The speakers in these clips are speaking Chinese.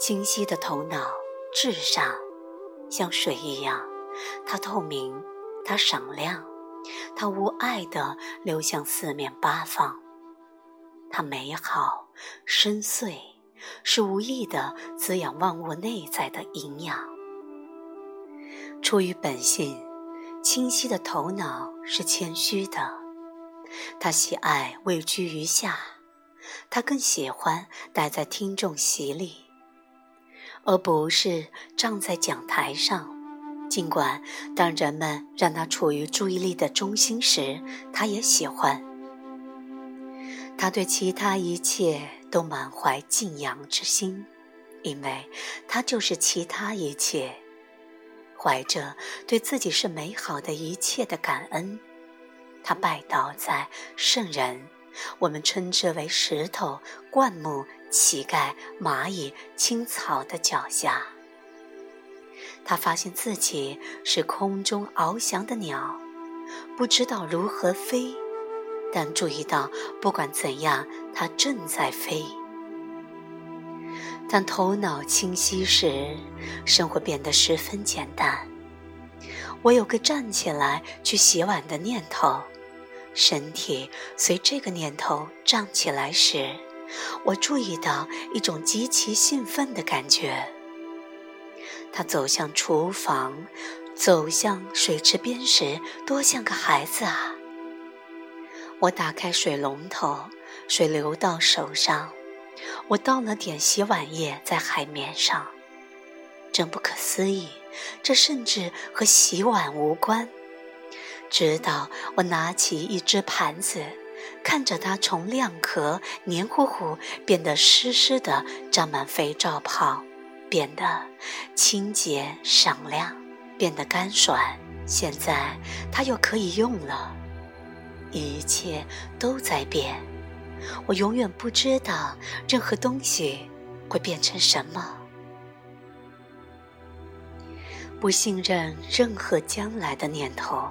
清晰的头脑，至上，像水一样，它透明，它闪亮，它无碍的流向四面八方。它美好、深邃，是无意的滋养万物内在的营养。出于本性，清晰的头脑是谦虚的，他喜爱位居于下，他更喜欢待在听众席里。而不是站在讲台上，尽管当人们让他处于注意力的中心时，他也喜欢。他对其他一切都满怀敬仰之心，因为他就是其他一切。怀着对自己是美好的一切的感恩，他拜倒在圣人，我们称之为石头、灌木。乞丐、蚂蚁、青草的脚下，他发现自己是空中翱翔的鸟，不知道如何飞，但注意到不管怎样，它正在飞。当头脑清晰时，生活变得十分简单。我有个站起来去洗碗的念头，身体随这个念头站起来时。我注意到一种极其兴奋的感觉。他走向厨房，走向水池边时，多像个孩子啊！我打开水龙头，水流到手上，我倒了点洗碗液在海绵上。真不可思议，这甚至和洗碗无关。直到我拿起一只盘子。看着它从亮壳、黏糊糊变得湿湿的、沾满肥皂泡，变得清洁闪亮，变得干爽。现在它又可以用了。一切都在变，我永远不知道任何东西会变成什么。不信任任何将来的念头，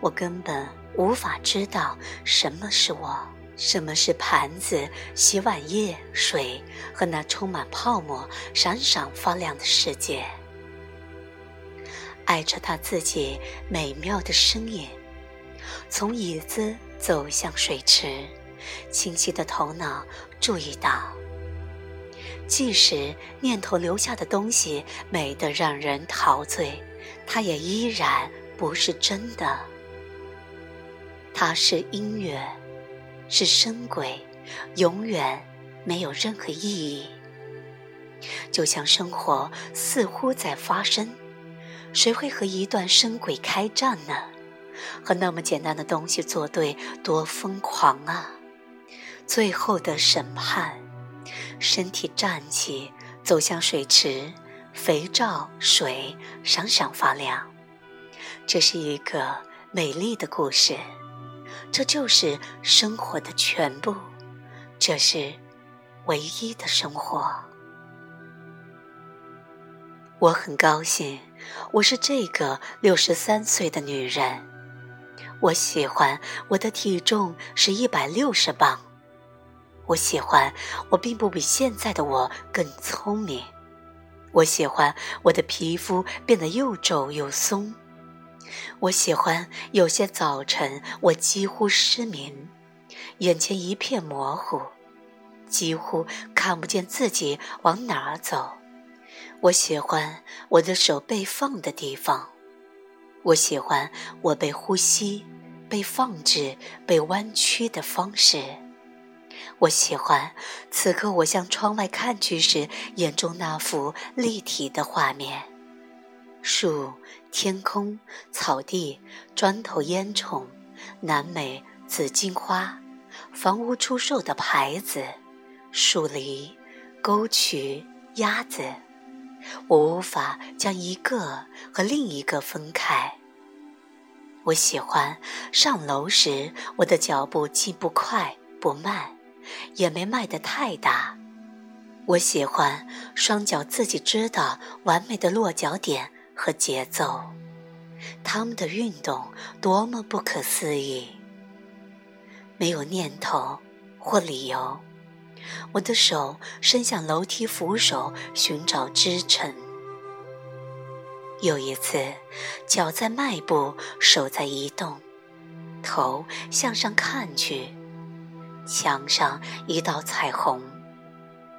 我根本。无法知道什么是我，什么是盘子、洗碗液、水和那充满泡沫、闪闪发亮的世界。爱着他自己美妙的身影，从椅子走向水池，清晰的头脑注意到，即使念头留下的东西美得让人陶醉，它也依然不是真的。它是音乐，是声轨，永远没有任何意义。就像生活似乎在发生，谁会和一段声轨开战呢？和那么简单的东西作对，多疯狂啊！最后的审判，身体站起，走向水池，肥皂水闪闪发亮。这是一个美丽的故事。这就是生活的全部，这是唯一的生活。我很高兴，我是这个六十三岁的女人。我喜欢我的体重是一百六十磅。我喜欢我并不比现在的我更聪明。我喜欢我的皮肤变得又皱又松。我喜欢有些早晨，我几乎失明，眼前一片模糊，几乎看不见自己往哪儿走。我喜欢我的手被放的地方，我喜欢我被呼吸、被放置、被弯曲的方式。我喜欢此刻我向窗外看去时，眼中那幅立体的画面。树、天空、草地、砖头、烟囱、南美紫荆花、房屋出售的牌子、树篱、沟渠、鸭子，我无法将一个和另一个分开。我喜欢上楼时，我的脚步既不快不慢，也没迈得太大。我喜欢双脚自己知道完美的落脚点。和节奏，他们的运动多么不可思议！没有念头或理由，我的手伸向楼梯扶手，寻找支撑。有一次，脚在迈步，手在移动，头向上看去，墙上一道彩虹，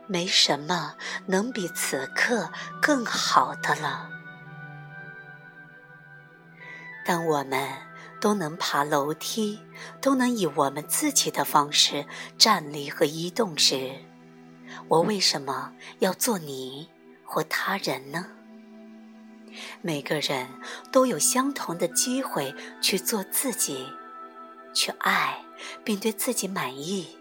没什么能比此刻更好的了。当我们都能爬楼梯，都能以我们自己的方式站立和移动时，我为什么要做你或他人呢？每个人都有相同的机会去做自己，去爱，并对自己满意。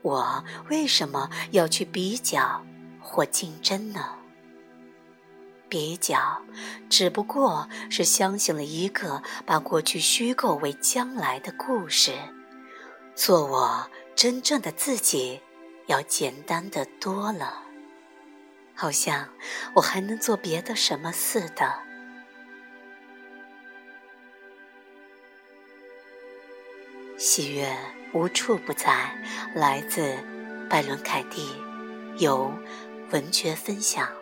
我为什么要去比较或竞争呢？比较只不过是相信了一个把过去虚构为将来的故事。做我真正的自己，要简单的多了。好像我还能做别的什么似的。喜悦无处不在，来自拜伦·凯蒂，由文学分享。